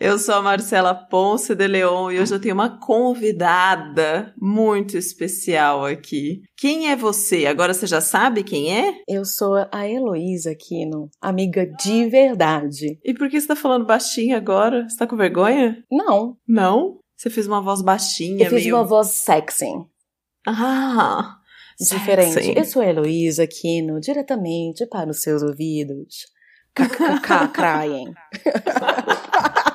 Eu sou a Marcela Ponce de Leon e hoje eu tenho uma convidada muito especial aqui. Quem é você? Agora você já sabe quem é? Eu sou a Heloísa Aquino, amiga de verdade. E por que você tá falando baixinho agora? Você tá com vergonha? Não. Não? Você fez uma voz baixinha, Eu fiz meio... uma voz sexy. Ah, Diferente. sexy. Eu sou a Heloísa Aquino, diretamente para os seus ouvidos. KKK, crying.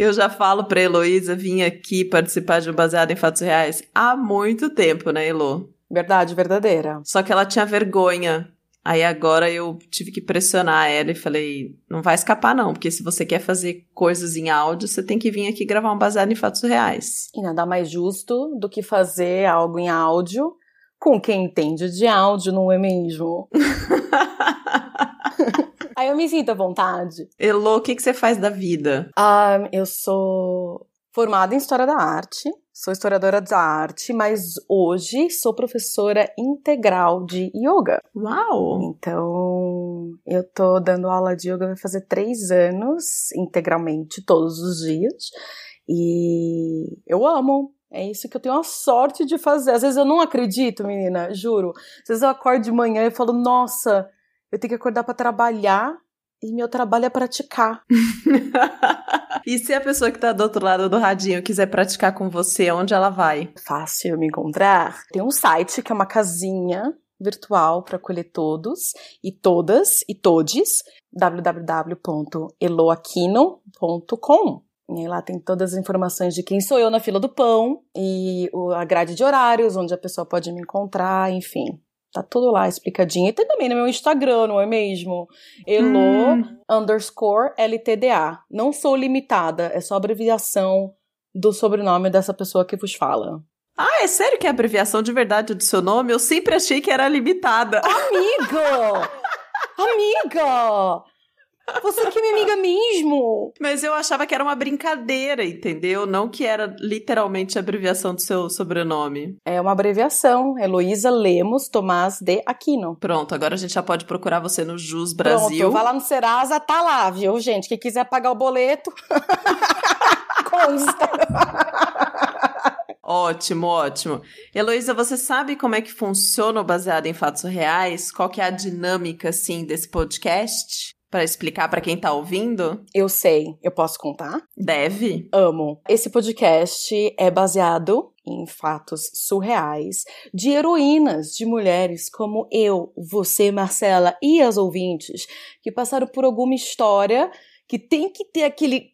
Eu já falo pra Heloísa vir aqui participar de um Baseado em Fatos Reais há muito tempo, né, Elo? Verdade verdadeira. Só que ela tinha vergonha. Aí agora eu tive que pressionar ela e falei: não vai escapar, não, porque se você quer fazer coisas em áudio, você tem que vir aqui gravar um baseado em fatos reais. E nada mais justo do que fazer algo em áudio com quem entende de áudio, não é mesmo? Aí eu me sinto à vontade. Elo, o que, que você faz da vida? Ah, eu sou formada em História da Arte, sou historiadora da arte, mas hoje sou professora integral de yoga. Uau! Então, eu tô dando aula de yoga vai fazer três anos, integralmente, todos os dias. E eu amo. É isso que eu tenho a sorte de fazer. Às vezes eu não acredito, menina, juro. Às vezes eu acordo de manhã e falo, nossa, eu tenho que acordar pra trabalhar e meu trabalho é praticar. e se a pessoa que tá do outro lado do radinho quiser praticar com você, onde ela vai? Fácil me encontrar. Tem um site que é uma casinha virtual para acolher todos e todas e todes, www.eloaquino.com. E lá tem todas as informações de quem sou eu na fila do pão e a grade de horários, onde a pessoa pode me encontrar, enfim. Tá tudo lá explicadinho. E tem também no meu Instagram, não é mesmo? Elo Hum. underscore LTDA. Não sou limitada, é só abreviação do sobrenome dessa pessoa que vos fala. Ah, é sério que é a abreviação de verdade do seu nome? Eu sempre achei que era limitada. Amiga! Amiga! Você que é minha amiga mesmo! Mas eu achava que era uma brincadeira, entendeu? Não que era literalmente a abreviação do seu sobrenome. É uma abreviação. Heloísa Lemos Tomás de Aquino. Pronto, agora a gente já pode procurar você no Jus Brasil. Pronto, vai lá no Serasa, tá lá, viu, gente? Quem quiser pagar o boleto, consta. Ótimo, ótimo. Heloísa, você sabe como é que funciona o Baseado em Fatos Reais? Qual que é a dinâmica, assim, desse podcast? Para explicar para quem tá ouvindo? Eu sei, eu posso contar? Deve. Amo. Esse podcast é baseado em fatos surreais de heroínas, de mulheres como eu, você, Marcela e as ouvintes que passaram por alguma história que tem que ter aquele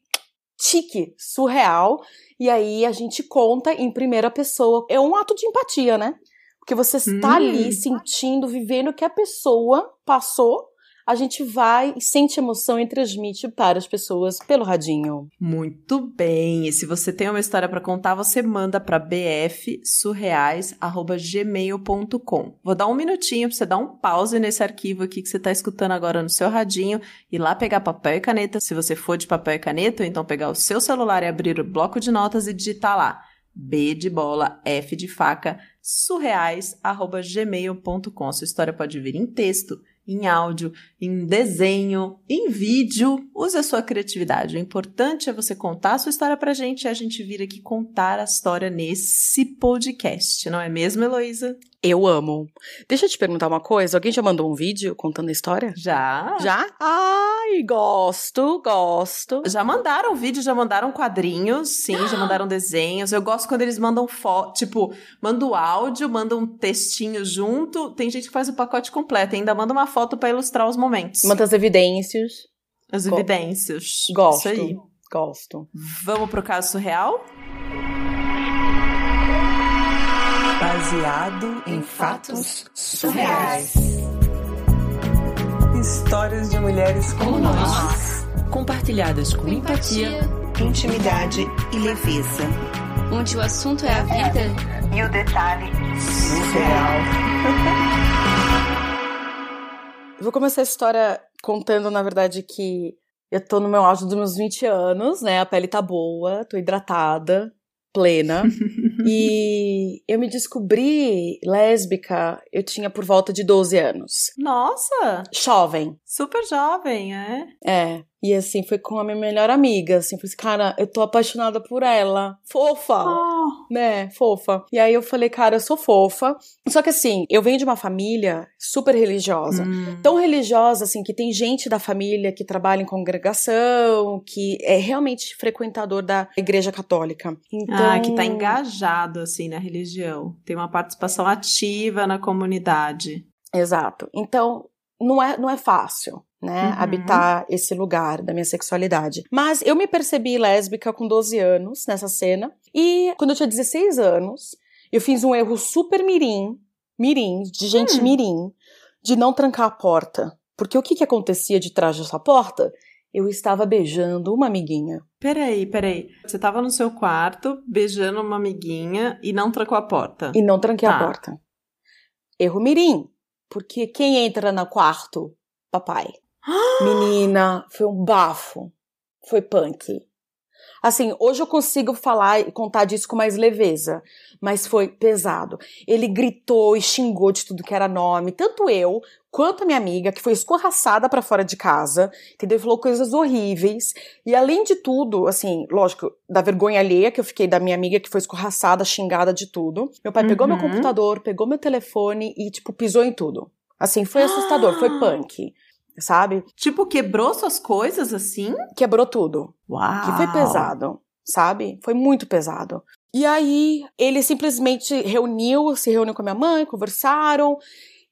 tique surreal e aí a gente conta em primeira pessoa. É um ato de empatia, né? Porque você está Hum. ali sentindo, vivendo o que a pessoa passou. A gente vai e sente emoção e transmite para as pessoas pelo radinho. Muito bem. E se você tem uma história para contar, você manda para bfsurreais@gmail.com. Vou dar um minutinho para você dar um pause nesse arquivo aqui que você está escutando agora no seu radinho e lá pegar papel e caneta, se você for de papel e caneta, ou então pegar o seu celular e abrir o bloco de notas e digitar lá B de bola, F de faca, surreais@gmail.com. Sua história pode vir em texto, em áudio, em desenho, em vídeo. Use a sua criatividade. O importante é você contar a sua história pra gente e a gente vir aqui contar a história nesse podcast, não é mesmo, Heloísa? Eu amo. Deixa eu te perguntar uma coisa. Alguém já mandou um vídeo contando a história? Já? Já? Ai, gosto, gosto. Já mandaram vídeo, já mandaram quadrinhos, sim, já mandaram desenhos. Eu gosto quando eles mandam foto, tipo, manda o áudio, manda um textinho junto. Tem gente que faz o pacote completo, ainda manda uma foto pra ilustrar os momentos. Manda as evidências. As Go- evidências. Gosto. Isso aí. Gosto. Vamos pro caso surreal? Baseado em fatos surreais. Histórias de mulheres como nós. compartilhadas com empatia, Intimidade e leveza. onde o assunto é a vida. E o detalhe surreal. Eu vou começar a história contando, na verdade, que eu tô no meu auge dos meus 20 anos, né? A pele tá boa, tô hidratada, plena. e eu me descobri lésbica, eu tinha por volta de 12 anos. Nossa! Jovem. Super jovem, é? É. E assim, foi com a minha melhor amiga. Assim, falei assim, cara, eu tô apaixonada por ela. Fofa! Oh. Né? Fofa. E aí eu falei, cara, eu sou fofa. Só que assim, eu venho de uma família super religiosa. Hum. Tão religiosa, assim, que tem gente da família que trabalha em congregação, que é realmente frequentador da igreja católica. Então, Ah, que tá engajado, assim, na religião. Tem uma participação ativa na comunidade. Exato. Então, não é, não é fácil, né, Uhum. habitar esse lugar da minha sexualidade. Mas eu me percebi lésbica com 12 anos nessa cena. E quando eu tinha 16 anos, eu fiz um erro super mirim, mirim, de gente Hum. mirim, de não trancar a porta. Porque o que que acontecia de trás dessa porta? Eu estava beijando uma amiguinha. Peraí, peraí. Você tava no seu quarto, beijando uma amiguinha e não trancou a porta. E não tranquei Tá. a porta. Erro mirim. Porque quem entra no quarto? Papai. Menina, foi um bafo. Foi punk. Assim, hoje eu consigo falar e contar disso com mais leveza, mas foi pesado. Ele gritou e xingou de tudo que era nome, tanto eu quanto a minha amiga, que foi escorraçada pra fora de casa, entendeu? Falou coisas horríveis. E além de tudo, assim, lógico, da vergonha alheia que eu fiquei da minha amiga que foi escorraçada, xingada de tudo. Meu pai pegou meu Uhum. computador, pegou meu telefone e, tipo, pisou em tudo. Assim, foi assustador, foi punk, sabe? Tipo, quebrou suas coisas assim? Quebrou tudo. Uau! que foi pesado, sabe? Foi muito pesado. E aí ele simplesmente reuniu, se reuniu com a minha mãe, conversaram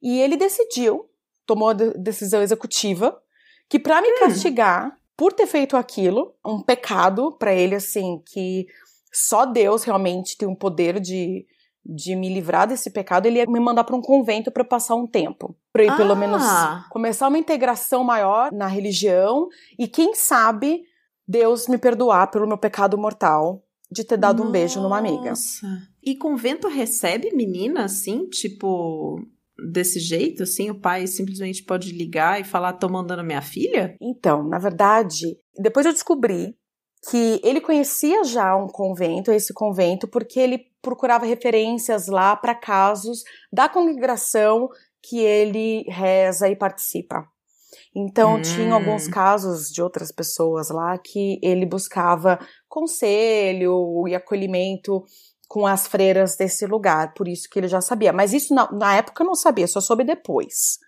e ele decidiu, tomou a de- decisão executiva, que pra me castigar por ter feito aquilo, um pecado pra ele assim que só Deus realmente tem um poder de de me livrar desse pecado, ele ia me mandar pra um convento eu passar um tempo, Pra eu pelo Ah. menos começar uma integração maior na religião e quem sabe Deus me perdoar pelo meu pecado mortal de ter dado um beijo numa amiga. Nossa. E convento recebe menina assim, tipo, desse jeito, assim? O pai simplesmente pode ligar e falar, tô mandando minha filha? Então, na verdade, depois eu descobri que ele conhecia já um convento, esse convento, porque ele procurava referências lá para casos da congregação que ele reza e participa. Então, Hum. tinha alguns casos de outras pessoas lá que ele buscava conselho e acolhimento com as freiras desse lugar, por isso que ele já sabia. Mas isso na, na época eu não sabia, só soube depois.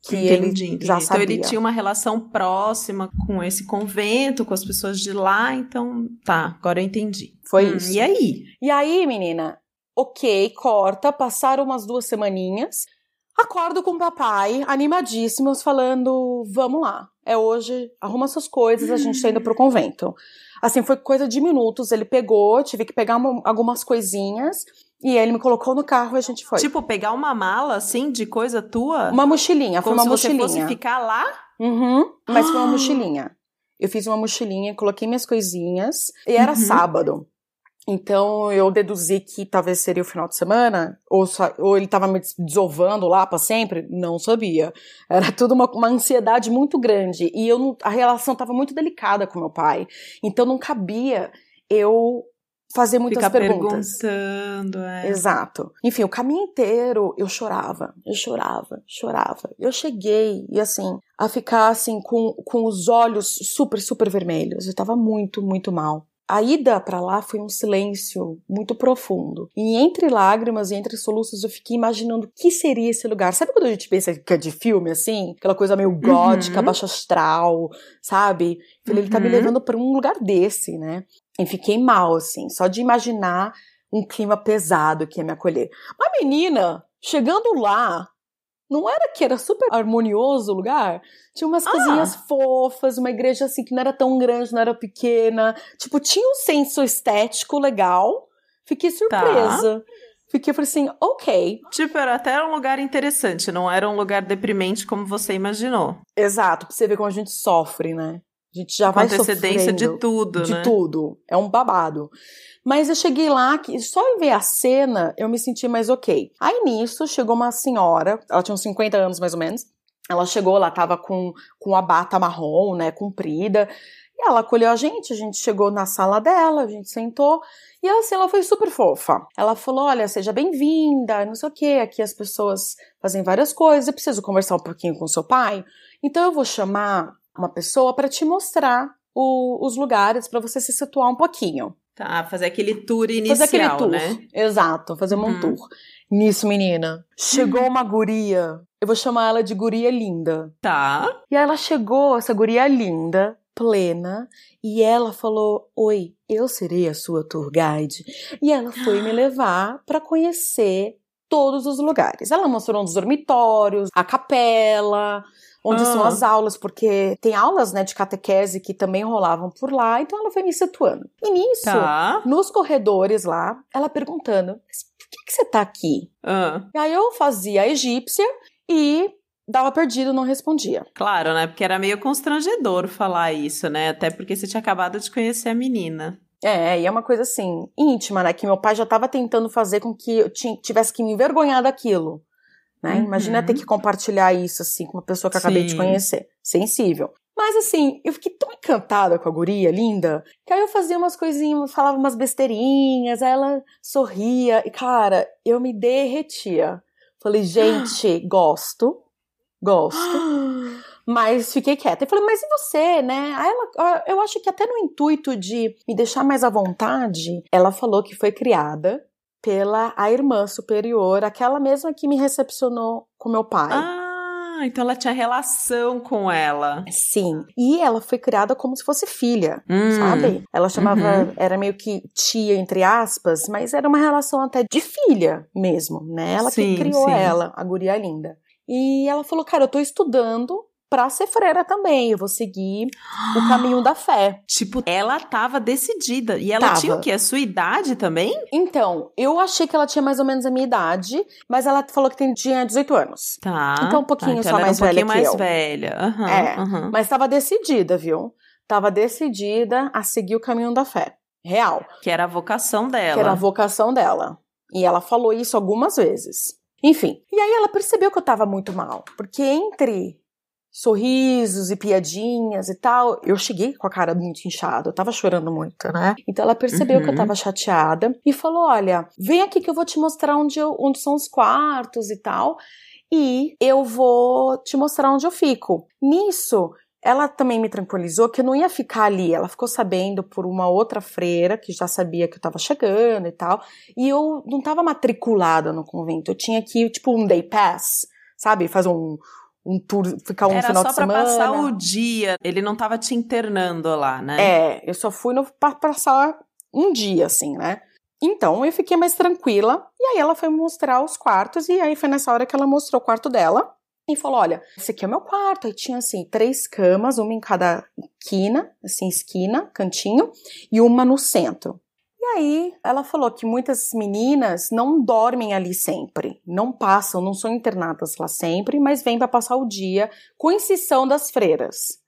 Que Entendi, ele entendi. já Então sabia. ele tinha uma relação próxima com esse convento, com as pessoas de lá, então tá, agora eu entendi. Foi Hum, isso. E aí? E aí, menina, ok, corta, passaram umas duas semaninhas. Acordo com o papai, animadíssimos, falando: vamos lá, é hoje, arruma suas coisas, a gente tá indo pro convento. Assim, foi coisa de minutos, ele pegou, tive que pegar uma- algumas coisinhas, e ele me colocou no carro e a gente foi. Tipo, pegar uma mala, assim, de coisa tua? uma mochilinha, foi como uma se você mochilinha. fosse ficar lá? Uhum, mas foi uma Ah. mochilinha. Eu fiz uma mochilinha, coloquei minhas coisinhas, e era Uhum. sábado. Então eu deduzi que talvez seria o final de semana, ou, ou ele tava me des- desovando lá pra sempre, não sabia. Era tudo uma, uma ansiedade muito grande, e eu não- a relação tava muito delicada com meu pai. Então não cabia eu fazer muitas Ficar perguntas. perguntando, é. Exato. Enfim, o caminho inteiro eu chorava, eu chorava, chorava. Eu cheguei, e assim, a ficar assim, com, com os olhos super, super vermelhos. Eu tava muito, muito mal. A ida pra lá foi um silêncio muito profundo. E entre lágrimas e entre soluços eu fiquei imaginando o que seria esse lugar. Sabe quando a gente pensa que é de filme, assim? Aquela coisa meio gótica, Uhum. baixa astral, sabe? Falei, ele tá me Uhum. levando pra um lugar desse, né? E fiquei mal, assim, só de imaginar um clima pesado que ia me acolher. Mas, menina, chegando lá, não era que era super harmonioso o lugar? Tinha umas Ah. coisinhas fofas, uma igreja assim que não era tão grande, não era pequena. Tipo, tinha um senso estético legal. Fiquei surpresa. Fiquei, falei assim, ok. Tipo, era até um lugar interessante, não era um lugar deprimente como você imaginou. Exato, pra você ver como a gente sofre, né? A gente já Com vai antecedência de tudo, de né? tudo. É um babado. Mas eu cheguei lá, que só em ver a cena eu me senti mais ok. Aí nisso chegou uma senhora, ela tinha uns 50 anos mais ou menos. Ela chegou, ela tava com, com a bata marrom, né, comprida. E ela acolheu a gente, a gente chegou na sala dela, a gente sentou. E ela, assim, ela foi super fofa. Ela falou: Olha, seja bem-vinda, não sei o quê. Aqui as pessoas fazem várias coisas. Eu preciso conversar um pouquinho com seu pai. Então eu vou chamar uma pessoa para te mostrar o- os lugares para você se situar um pouquinho. Tá, fazer aquele tour inicial, fazer aquele tour. né? Exato, fazer um Uhum. tour. Nisso, menina, chegou uma guria. Eu vou chamar ela de guria linda. Tá. E aí ela chegou, essa guria linda, plena, e ela falou: Oi, eu serei a sua tour guide. E ela foi me levar para conhecer todos os lugares. Ela mostrou um dos dormitórios, a capela, onde são as aulas, porque tem aulas né, de catequese que também rolavam por lá, então ela foi me situando. E nisso, Tá. nos corredores lá, ela perguntando: "Mas por que, que você tá aqui? Ah, E aí eu fazia a egípcia e dava perdido, não respondia. claro, né? Porque era meio constrangedor falar isso, né? Até porque você tinha acabado de conhecer a menina. É, e é uma coisa assim, íntima, né? Que meu pai já tava tentando fazer com que eu ti- tivesse que me envergonhar daquilo. Né? Uhum. Imagina ter que compartilhar isso, assim, com uma pessoa que eu acabei de conhecer. Sensível. Mas assim, eu fiquei tão encantada com a guria linda, que aí eu fazia umas coisinhas, falava umas besteirinhas, aí ela sorria, e cara, eu me derretia. Falei, gente, gosto, gosto. Mas fiquei quieta. E falei, mas e você, né? Aí ela, eu acho que até no intuito de me deixar mais à vontade, ela falou que foi criada pela a irmã superior, aquela mesma que me recepcionou com meu pai. Ah, então ela tinha relação com ela. Sim. E ela foi criada como se fosse filha, Hum, sabe? Ela chamava, Uhum. era meio que tia, entre aspas, mas era uma relação até de filha mesmo, né? Ela Sim, que criou sim. ela, a guria linda. E ela falou, cara, eu tô estudando pra ser freira também, eu vou seguir o caminho da fé. Tipo, ela tava decidida. E ela Tava. tinha o quê? A sua idade também? Então, eu achei que ela tinha mais ou menos a minha idade, mas ela falou que tem- tinha 18 anos. Tá. Então, um pouquinho tá, então só mais um pouquinho velha que mais eu. velha. Aham, É, aham. Mas estava decidida, viu? Tava decidida a seguir o caminho da fé. Real. Que era a vocação dela. que era a vocação dela. E ela falou isso algumas vezes. Enfim, e aí ela percebeu que eu tava muito mal, porque entre sorrisos e piadinhas e tal, eu cheguei com a cara muito inchada, eu tava chorando muito, né? Então ela percebeu que eu Uhum. tava chateada e falou: "Olha, vem aqui que eu vou te mostrar onde, eu- onde são os quartos e tal, e eu vou te mostrar onde eu fico". Nisso, ela também me tranquilizou que eu não ia ficar ali. Ela ficou sabendo por uma outra freira que já sabia que eu tava chegando e tal. E eu não tava matriculada no convento. Eu tinha que, tipo, um day pass, sabe? Fazer um, um tour, ficar um Era final só de pra semana. passar o dia. Ele não tava te internando lá, né? É, eu só fui no, pra passar um dia, assim, né? Então eu fiquei mais tranquila. E aí ela foi mostrar os quartos. E aí foi nessa hora que ela mostrou o quarto dela. E falou: Olha, esse aqui é o meu quarto. Aí tinha, assim, três camas, uma em cada esquina, assim, esquina, cantinho, e uma no centro. E aí ela falou que muitas meninas não dormem ali sempre, não passam, não são internadas lá sempre, mas vêm para passar o dia, com exceção das freiras.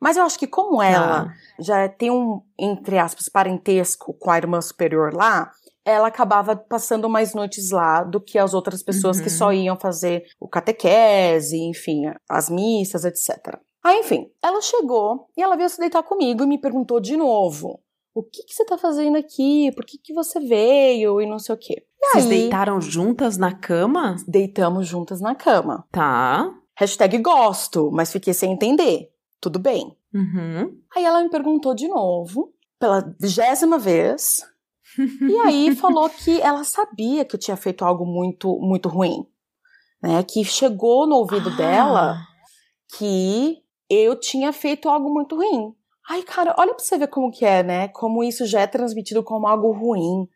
Mas eu acho que como ela Tá. já tem um, entre aspas, parentesco com a irmã superior lá, ela acabava passando mais noites lá do que as outras pessoas que Uhum. só iam fazer o catequese, enfim, as missas, etc. Aí, enfim, ela chegou e ela veio se deitar comigo e me perguntou de novo: o que, que você tá fazendo aqui? Por que, que você veio? E não sei o quê. E Vocês aí, deitaram juntas na cama? deitamos juntas na cama. Tá. Hashtag gosto, mas fiquei sem entender. Tudo bem. Uhum. Aí ela me perguntou de novo, pela vigésima vez, e aí falou que ela sabia que eu tinha feito algo muito, muito ruim. Né? Que chegou no ouvido dela Ah. que eu tinha feito algo muito ruim. Ai, cara, olha pra você ver como que é, né? Como isso já é transmitido como algo ruim,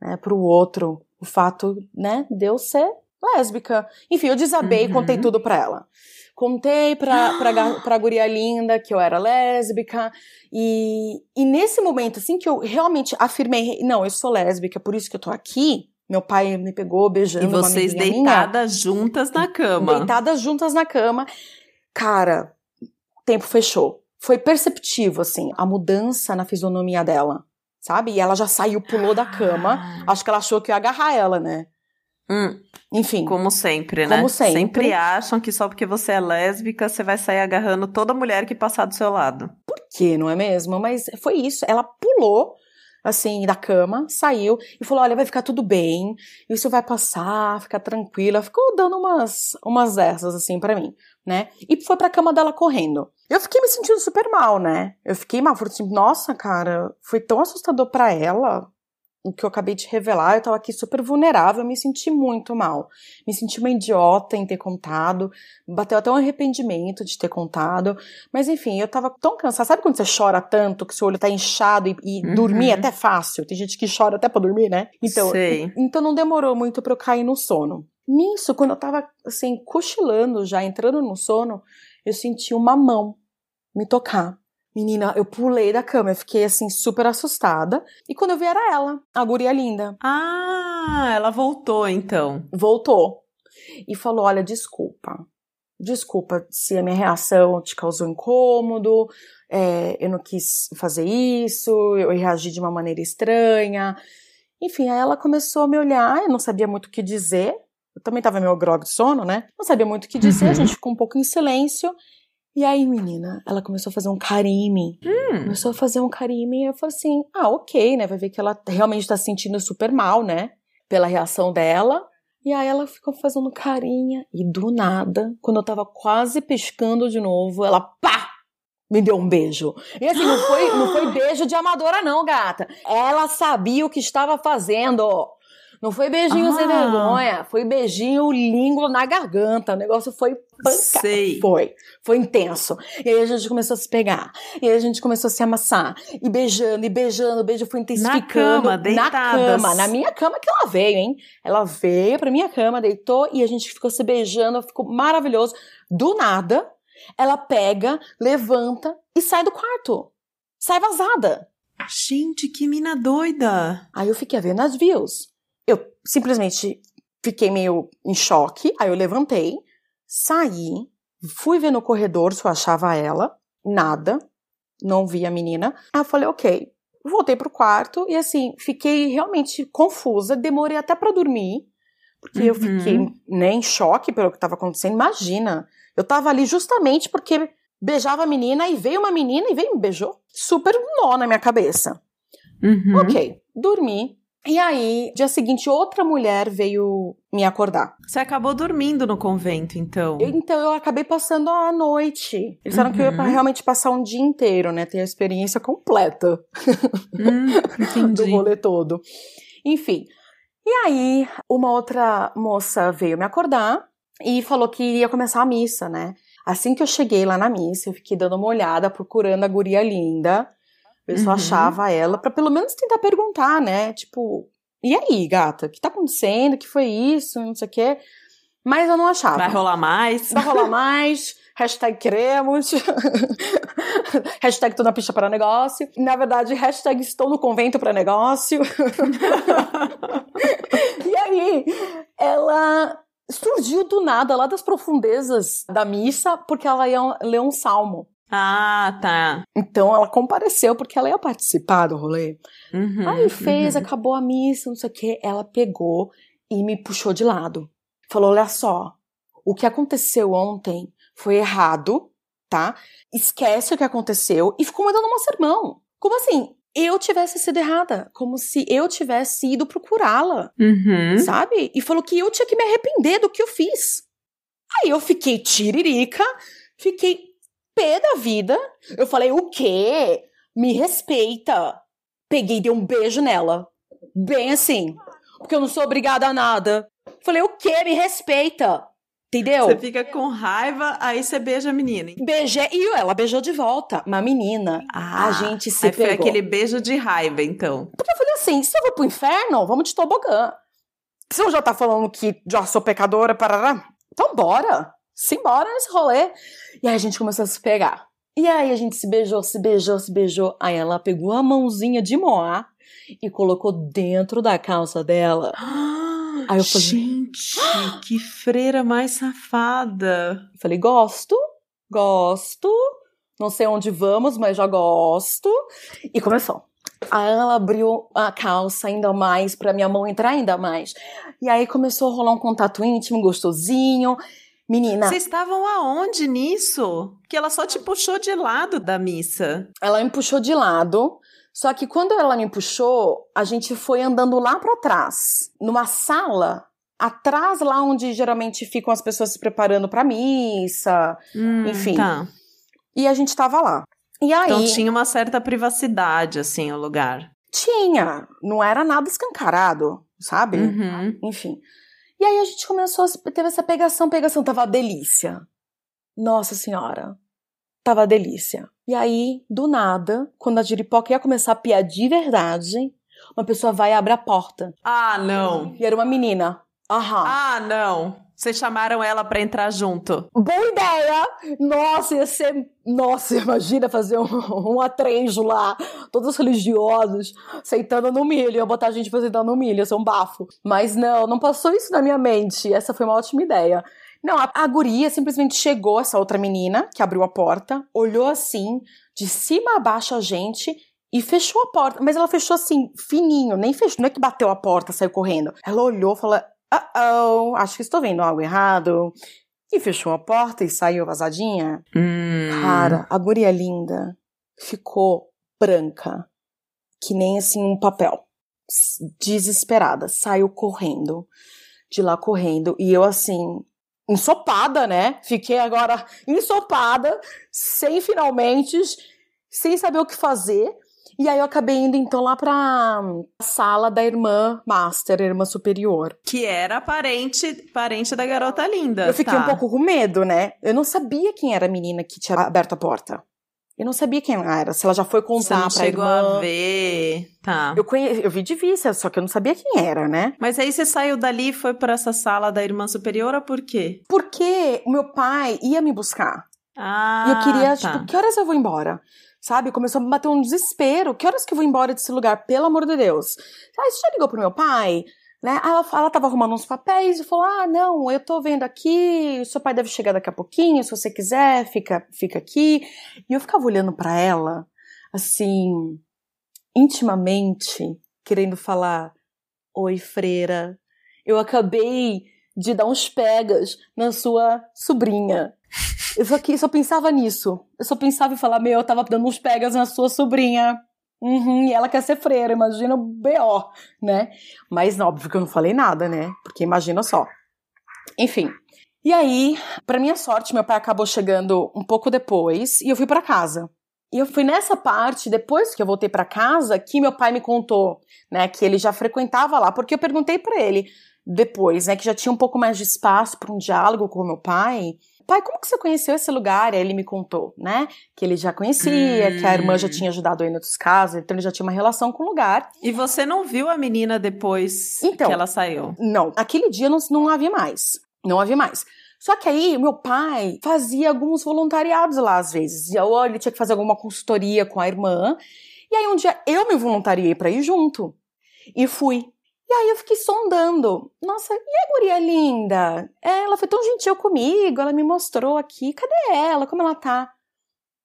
né, pro outro. O fato, né, de eu ser lésbica. Enfim, eu desabei e Uhum. contei tudo pra ela. Contei pra, pra, pra guria linda que eu era lésbica. E, e nesse momento, assim, que eu realmente afirmei, não, eu sou lésbica, por isso que eu tô aqui. Meu pai me pegou beijando E vocês amiguinha minha deitadas juntas na cama. deitadas juntas na cama. Cara, o tempo fechou. Foi perceptivo, assim, a mudança na fisionomia dela, sabe? E ela já saiu, pulou da cama. Acho que ela achou que ia agarrar ela, né? Hum, Enfim. como sempre, né? Como sempre. Sempre acham que só porque você é lésbica, você vai sair agarrando toda mulher que passar do seu lado. Por quê, não é mesmo? Mas foi isso. Ela pulou assim, da cama, saiu e falou: Olha, vai ficar tudo bem, isso vai passar, fica tranquila. Ficou dando umas, umas dessas, assim, para mim, né? E foi pra cama dela correndo. Eu fiquei me sentindo super mal, né? Eu fiquei mal, falei assim: Nossa, cara, foi tão assustador para ela o que eu acabei de revelar, eu tava aqui super vulnerável, me senti muito mal. Me senti uma idiota em ter contado, bateu até um arrependimento de ter contado, mas enfim, eu tava tão cansada. Sabe quando você chora tanto que seu olho tá inchado e, e Uhum. dormir é até fácil? Tem gente que chora até pra dormir, né? Então, Sei. então não demorou muito pra eu cair no sono. Nisso, quando eu tava assim, cochilando já, entrando no sono, eu senti uma mão me tocar. Menina, eu pulei da cama, eu fiquei assim super assustada. E quando eu vi era ela, a guria linda. Ah, ela voltou então. Voltou e falou: Olha, desculpa. Desculpa se a minha reação te causou incômodo, é, eu não quis fazer isso, eu reagi de uma maneira estranha. Enfim, aí ela começou a me olhar, eu não sabia muito o que dizer. Eu também tava meio grog de sono, né? Não sabia muito o que dizer, Uhum. a gente ficou um pouco em silêncio. E aí, menina, ela começou a fazer um carinho em mim. Hum. Começou a fazer um carinho em mim. Eu falei assim: ah, ok, né? Vai ver que ela realmente tá se sentindo super mal, né? Pela reação dela. E aí ela ficou fazendo carinha. E do nada, quando eu tava quase piscando de novo, ela pá! Me deu um beijo. E assim, não foi, não foi beijo de amadora, não, gata. Ela sabia o que estava fazendo. Não foi beijinho sem Ah. vergonha. Foi beijinho língua na garganta. O negócio foi pancada. Sei. Foi. Foi intenso. E aí a gente começou a se pegar. E aí a gente começou a se amassar. E beijando, e beijando. O beijo foi intensificando. cama, Na deitadas. cama. Na minha cama que ela veio, hein? Ela veio pra minha cama, deitou e a gente ficou se beijando. Ficou maravilhoso. Do nada, ela pega, levanta e sai do quarto. Sai vazada. Gente, que mina doida. Aí eu fiquei vendo as views. Eu simplesmente fiquei meio em choque. Aí eu levantei, saí, fui ver no corredor se eu achava ela. Nada. Não vi a menina. Aí eu falei, ok. Voltei pro quarto e assim, fiquei realmente confusa. Demorei até pra dormir. Porque eu Uhum. fiquei né, em choque pelo que tava acontecendo. Imagina. Eu tava ali justamente porque beijava a menina e veio uma menina e veio e me beijou. Super nó na minha cabeça. Uhum. Ok, dormi. E aí, dia seguinte, outra mulher veio me acordar. Você acabou dormindo no convento, então. Eu- então, eu acabei passando a noite. Eles disseram que eu ia Uhum. realmente passar um dia inteiro, né? Ter a experiência completa Hum, do rolê todo. Enfim. E aí, uma outra moça veio me acordar e falou que ia começar a missa, né? Assim que eu cheguei lá na missa, eu fiquei dando uma olhada, procurando a guria linda, eu Uhum. achava ela, pra pelo menos tentar perguntar, né? Tipo, e aí, gata, o que tá acontecendo? O que foi isso? Não sei o quê. Mas eu não achava. Vai rolar mais? Vai rolar mais. Hashtag queremos. hashtag tô na pista para negócio. Na verdade, hashtag estou no convento para negócio. e aí, ela surgiu do nada, lá das profundezas da missa, porque ela ia ler um salmo. Ah, tá. Então ela compareceu porque ela ia participar do rolê. Uhum, Aí fez, uhum. acabou a missa, não sei o que. Ela pegou e me puxou de lado. Falou: olha só, o que aconteceu ontem foi errado, tá? Esquece o que aconteceu e ficou me dando uma sermão. Como assim? Eu tivesse sido errada. Como se eu tivesse ido procurá-la, Uhum. sabe? E falou que eu tinha que me arrepender do que eu fiz. Aí eu fiquei tiririca, fiquei pé da vida. Eu falei: o quê? Me respeita. Peguei e dei um beijo nela. Bem assim. Porque eu não sou obrigada a nada. Falei, o quê? Me respeita. Entendeu? Você fica com raiva, aí você beija a menina. Beijei. E ela beijou de volta. Uma menina. Ah, a gente se aí foi pegou. aquele beijo de raiva, então. Porque eu falei assim: se eu vou pro inferno, vamos de tobogã. Se eu já tá falando que já sou pecadora, parará, então bora. Simbora nesse rolê. E aí a gente começou a se pegar. E aí a gente se beijou, se beijou, se beijou. Aí ela pegou a mãozinha de Moá e colocou dentro da calça dela. Aí eu falei- Gente, que freira mais safada. Eu falei, gosto, gosto. Não sei onde vamos, mas já gosto. E começou. Aí ela abriu a calça ainda mais pra minha mão entrar ainda mais. E aí começou a rolar um contato íntimo, gostosinho. Menina, Vocês estavam aonde nisso? Que ela só te puxou de lado da missa. ela me puxou de lado. Só que quando ela me puxou, a gente foi andando lá pra trás, numa sala atrás lá onde geralmente ficam as pessoas se preparando pra missa, Hum, Enfim. Tá. e a gente tava lá. E aí Então tinha uma certa privacidade, assim, o lugar. tinha, não era nada escancarado, sabe? Uhum. Enfim. E aí a gente começou, a teve essa pegação, pegação, tava delícia. Nossa senhora, tava delícia. E aí, do nada, quando a giripoca ia começar a piar de verdade, uma pessoa vai e abre a porta. Ah, não. E era uma menina. Aham. Ah, não. Vocês chamaram ela pra entrar junto. Boa ideia! Nossa, ia ser. Nossa, imagina fazer um, um atrejo lá, todos religiosos, sentando no milho. Eu botar a gente pra sentar no milho, ia ser um bafo. Mas não, não passou isso na minha mente. Essa foi uma ótima ideia. Não, a, a guria simplesmente chegou, essa outra menina, que abriu a porta, olhou assim, de cima a baixo a gente. E fechou a porta, mas ela fechou assim, fininho, nem fechou, não é que bateu a porta, saiu correndo. Ela olhou, falou: Uh-oh, acho que estou vendo algo errado. E fechou a porta e saiu vazadinha. Hum. Cara, a guria linda ficou branca, que nem assim um papel. Desesperada, saiu correndo, de lá correndo. E eu assim, ensopada, né? Fiquei agora ensopada, sem finalmente, sem saber o que fazer. E aí eu acabei indo então lá pra sala da irmã master, irmã superior. Que era parente, parente da garota linda. Eu fiquei tá. um pouco com medo, né? Eu não sabia quem era a menina que tinha aberto a porta. Eu não sabia quem ela era, se ela já foi Você contar não pra chegou irmã. a ver. Tá. Eu, conhe... eu vi de vista, só que eu não sabia quem era, né? Mas aí você saiu dali e foi pra essa sala da irmã superiora por quê? Porque o meu pai ia me buscar. Ah, e eu queria, tá. tipo, que horas eu vou embora? Sabe? Começou a me bater um desespero. Que horas que eu vou embora desse lugar? Pelo amor de Deus. Aí você já ligou pro meu pai? Né? Aí ela, ela tava arrumando uns papéis e falou: Ah, não, eu tô vendo aqui, o seu pai deve chegar daqui a pouquinho, se você quiser, fica, fica aqui. E eu ficava olhando pra ela, assim, intimamente, querendo falar: Oi, freira, eu acabei de dar uns pegas na sua sobrinha. Eu só, que, só pensava nisso. Eu só pensava em falar: Meu, eu tava dando uns pegas na sua sobrinha. Uhum, e ela quer ser freira, imagina o B.O., né? Mas óbvio que eu não falei nada, né? Porque imagina só. Enfim. E aí, pra minha sorte, meu pai acabou chegando um pouco depois e eu fui pra casa. E eu fui nessa parte, depois que eu voltei pra casa, que meu pai me contou, né, que ele já frequentava lá, porque eu perguntei pra ele depois, né, que já tinha um pouco mais de espaço para um diálogo com o meu pai. Pai, como que você conheceu esse lugar? E aí ele me contou, né, que ele já conhecia, Hum. que a irmã já tinha ajudado ele em outros casos, então ele já tinha uma relação com o lugar. E você não viu a menina depois Então. que ela saiu? Não, aquele dia não, não havia mais. Não havia mais. Só que aí, meu pai fazia alguns voluntariados lá às vezes. E eu, ele tinha que fazer alguma consultoria com a irmã. E aí, um dia eu me voluntariei pra ir junto. E fui. E aí eu fiquei sondando. Nossa, e a guria linda? Ela foi tão gentil comigo, ela me mostrou aqui. Cadê ela? Como ela tá?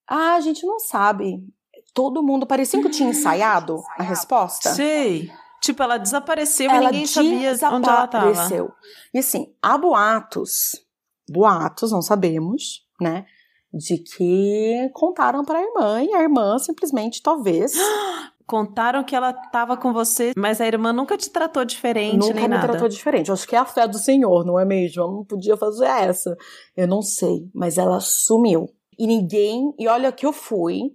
Ah, a gente não sabe. Todo mundo parecia que eu tinha ensaiado a resposta. Sei. Tipo, ela desapareceu e Ela ninguém sabia onde ela tava. desapareceu. E assim, há boatos, boatos, não sabemos, né? De que contaram para a irmã e a irmã simplesmente, talvez, Contaram que ela tava com você, mas a irmã nunca te tratou diferente nunca nem me nada. tratou diferente. Eu acho que é a fé do Senhor, não é mesmo? Eu não podia fazer essa. Eu não sei, mas ela sumiu. E ninguém. E olha que eu fui.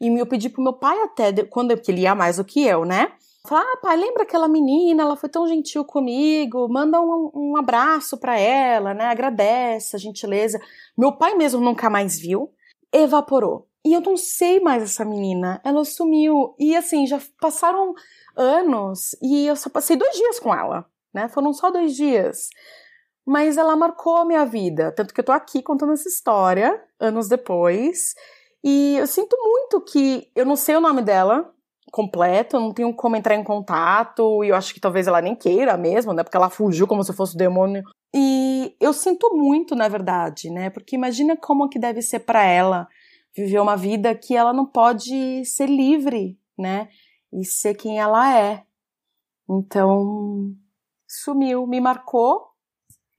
E eu pedi pro meu pai até, quando ele ia mais do que eu, né? Falar, ah, pai, lembra aquela menina? Ela foi tão gentil comigo. Manda um, um abraço pra ela, né? Agradece a gentileza. Meu pai mesmo nunca mais viu. Evaporou. E eu não sei mais essa menina. Ela sumiu. E assim, já passaram anos e eu só passei dois dias com ela, né? Foram só dois dias. Mas ela marcou a minha vida. Tanto que eu tô aqui contando essa história, anos depois. E eu sinto muito que eu não sei o nome dela completo, não tenho como entrar em contato, e eu acho que talvez ela nem queira mesmo, né? Porque ela fugiu como se fosse o demônio. E eu sinto muito, na verdade, né? Porque imagina como que deve ser para ela viver uma vida que ela não pode ser livre, né? E ser quem ela é. Então, sumiu, me marcou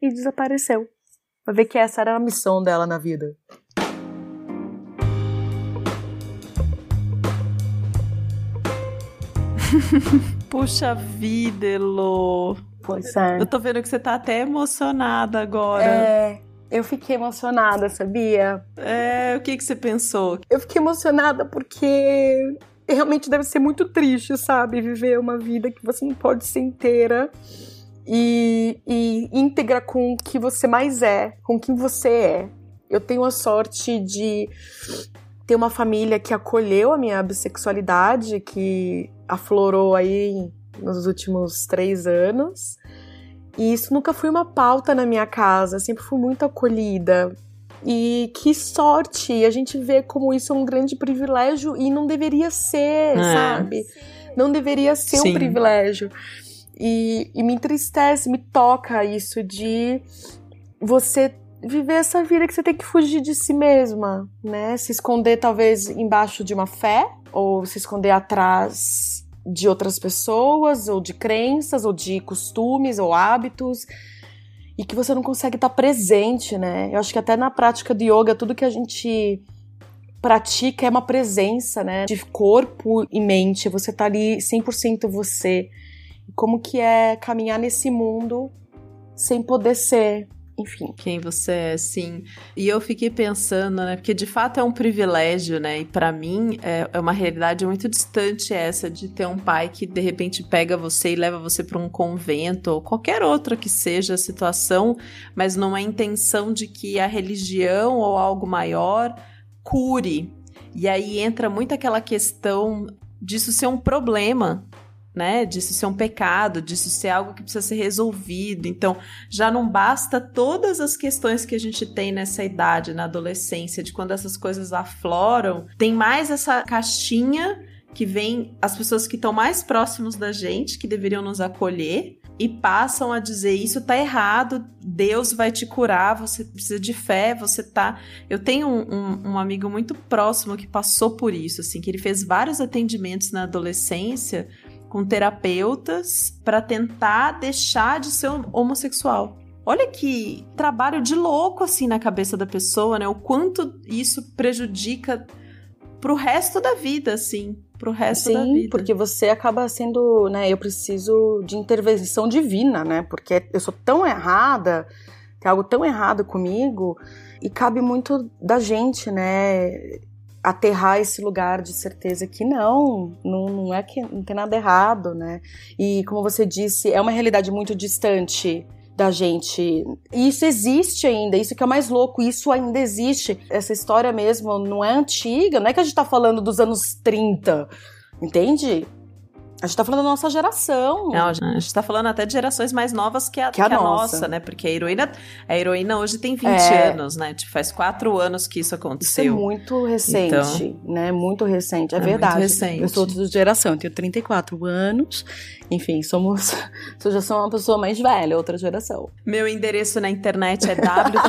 e desapareceu. Pra ver que essa era a missão dela na vida. Puxa vida, Elo. Pois é. Eu tô vendo que você tá até emocionada agora. É, eu fiquei emocionada, sabia? É, o que que você pensou? Eu fiquei emocionada porque realmente deve ser muito triste, sabe? Viver uma vida que você não pode ser inteira e, e íntegra com o que você mais é, com quem você é. Eu tenho a sorte de ter uma família que acolheu a minha bissexualidade, que aflorou aí nos últimos três anos. E isso nunca foi uma pauta na minha casa, sempre fui muito acolhida. E que sorte! A gente vê como isso é um grande privilégio e não deveria ser, É. sabe? Não deveria ser Sim. um privilégio. E, e me entristece, me toca isso de você viver essa vida que você tem que fugir de si mesma, né? Se esconder talvez embaixo de uma fé ou se esconder atrás de outras pessoas ou de crenças ou de costumes ou hábitos e que você não consegue estar presente, né? Eu acho que até na prática de yoga tudo que a gente pratica é uma presença, né? De corpo e mente, você tá ali 100% você. Como que é caminhar nesse mundo sem poder ser, enfim. Quem você é, sim. E eu fiquei pensando, né? Porque de fato é um privilégio, né? E pra mim é, é uma realidade muito distante essa de ter um pai que de repente pega você e leva você pra um convento ou qualquer outra que seja a situação, mas numa intenção de que a religião ou algo maior cure. E aí entra muito aquela questão disso ser um problema, né? Disso ser um pecado, disso ser algo que precisa ser resolvido. Então, já não basta todas as questões que a gente tem nessa idade, na adolescência, de quando essas coisas afloram, tem mais essa caixinha que vem as pessoas que estão mais próximos da gente, que deveriam nos acolher, e passam a dizer isso tá errado, Deus vai te curar, você precisa de fé, você tá. Eu tenho um, um, um amigo muito próximo que passou por isso, assim, que ele fez vários atendimentos na adolescência com terapeutas para tentar deixar de ser homossexual. Olha que trabalho de louco assim na cabeça da pessoa, né? O quanto isso prejudica pro resto da vida, assim, pro resto da Sim, vida. porque você acaba sendo, né? Eu preciso de intervenção divina, né? Porque eu sou tão errada, tem algo tão errado comigo, e cabe muito da gente, né? Aterrar esse lugar de certeza que não, não, não é que não tem nada errado, né? E como você disse, é uma realidade muito distante da gente. E isso existe ainda, isso que é o mais louco, isso ainda existe. Essa história mesmo não é antiga, não é que a gente tá falando dos anos 30, entende? A gente tá falando da nossa geração. Não, a gente tá falando até de gerações mais novas que a, Que a que a nossa. nossa, né? Porque a heroína, a heroína hoje tem 20 É. anos, né? Tipo, faz quatro anos que isso Isso é aconteceu. muito recente, né? Muito recente, é, É muito verdade. recente. Eu sou outra geração, eu tenho 34 anos. Enfim, somos. Eu já sou uma pessoa mais velha, outra geração. Meu endereço na internet é w.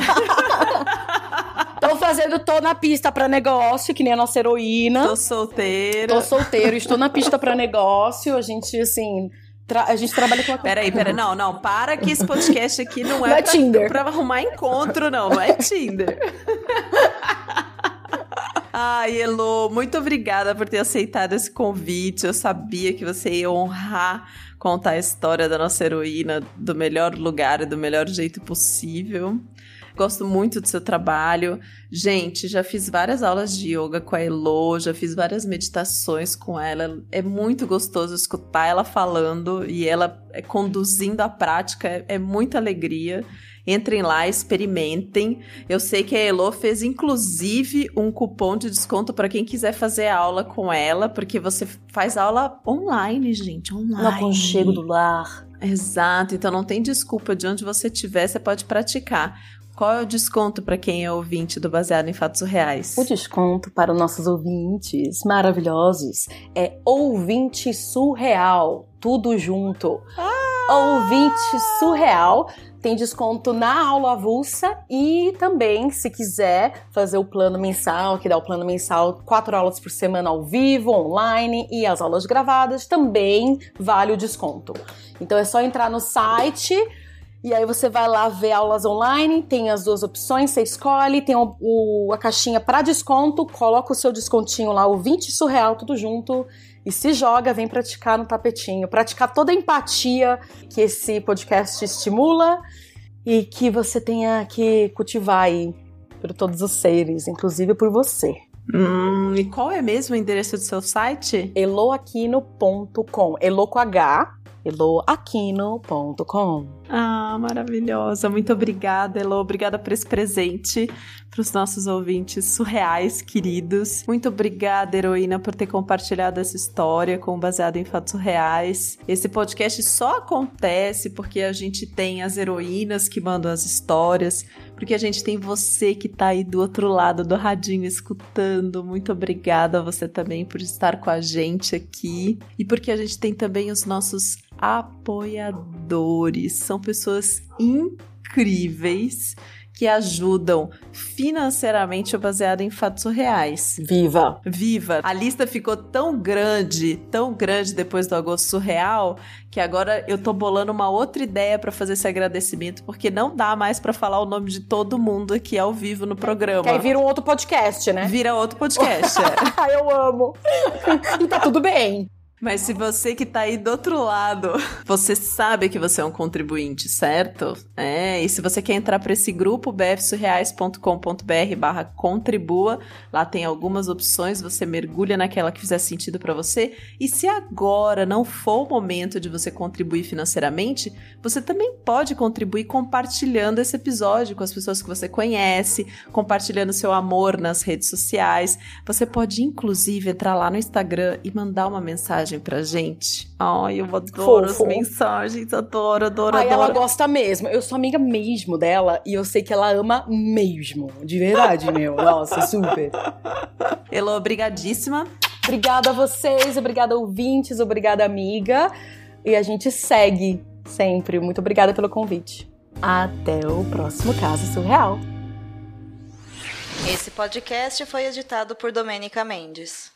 Tô fazendo, tô na pista pra negócio, que nem a nossa heroína. Tô solteira. Tô solteiro, estou na pista pra negócio. A gente, assim, tra- a gente trabalha com a Peraí, peraí, não, não, para que esse podcast aqui não Não é, é pra, Tinder. pra arrumar encontro, não, não é Tinder. Ai, Elo, muito obrigada por ter aceitado esse convite. Eu sabia que você ia honrar contar a história da nossa heroína do melhor lugar e do melhor jeito possível. Gosto muito do seu trabalho. Gente, já fiz várias aulas de yoga com a Elo, já fiz várias meditações com ela. É muito gostoso escutar ela falando e ela é, conduzindo a prática. É, é muita alegria. Entrem lá, experimentem. Eu sei que a Elo fez inclusive um cupom de desconto para quem quiser fazer aula com ela, porque você faz aula online, gente, online. No aconchego do lar. Exato, então não tem desculpa de onde você estiver, você pode praticar. Qual é o desconto para quem é ouvinte do Baseado em Fatos Reais? O desconto para os nossos ouvintes maravilhosos é ouvinte surreal, tudo junto. Ouvinte surreal tem desconto na aula avulsa e também, se quiser fazer o plano mensal, que dá o plano mensal, quatro aulas por semana ao vivo, online e as aulas gravadas, também vale o desconto. Então é só entrar no site E aí você vai lá ver aulas online, tem as duas opções, você escolhe, tem o, o- a caixinha para desconto, coloca o seu descontinho lá, o 20 surreal, tudo junto, e se joga, vem praticar no tapetinho. Praticar toda a empatia que esse podcast estimula e que você tenha que cultivar aí por todos os seres, inclusive por você. Hum, e qual é mesmo o endereço do seu site? eloaquino.com, elo com H, eloaquino.com. Ah, maravilhosa. Muito obrigada, Elo. Obrigada por esse presente para os nossos ouvintes surreais, queridos. Muito obrigada, heroína, por ter compartilhado essa história com baseado em fatos reais. Esse podcast só acontece porque a gente tem as heroínas que mandam as histórias, porque a gente tem você que tá aí do outro lado do radinho escutando. Muito obrigada a você também por estar com a gente aqui e porque a gente tem também os nossos apoiadores. São pessoas incríveis que ajudam financeiramente o baseado em fatos reais. Viva! Viva! A lista ficou tão grande, tão grande depois do agosto surreal, que agora eu tô bolando uma outra ideia pra fazer esse agradecimento, porque não dá mais pra falar o nome de todo mundo aqui ao vivo no programa. Que aí vira um outro podcast, né? Vira outro podcast. é. Eu amo! e tá tudo bem. Mas se você que tá aí do outro lado, você sabe que você é um contribuinte, certo? É, e se você quer entrar para esse grupo, bfsurreais.com.br barra contribua, lá tem algumas opções, você mergulha naquela que fizer sentido para você, e se agora não for o momento de você contribuir financeiramente, você também pode contribuir compartilhando esse episódio com as pessoas que você conhece, compartilhando seu amor nas redes sociais. Você pode inclusive entrar lá no Instagram e mandar uma mensagem pra gente. Ai, eu adoro Fofo. as mensagens, adoro, adoro, ela adoro. gosta mesmo. Eu sou amiga mesmo dela e eu sei que ela ama mesmo. De verdade, meu. Nossa, super. Elô, obrigadíssima. Obrigada a vocês, obrigada ouvintes, obrigada amiga. E a gente segue sempre. Muito obrigada pelo convite. Até o próximo caso surreal. Esse podcast foi editado por Domênica Mendes.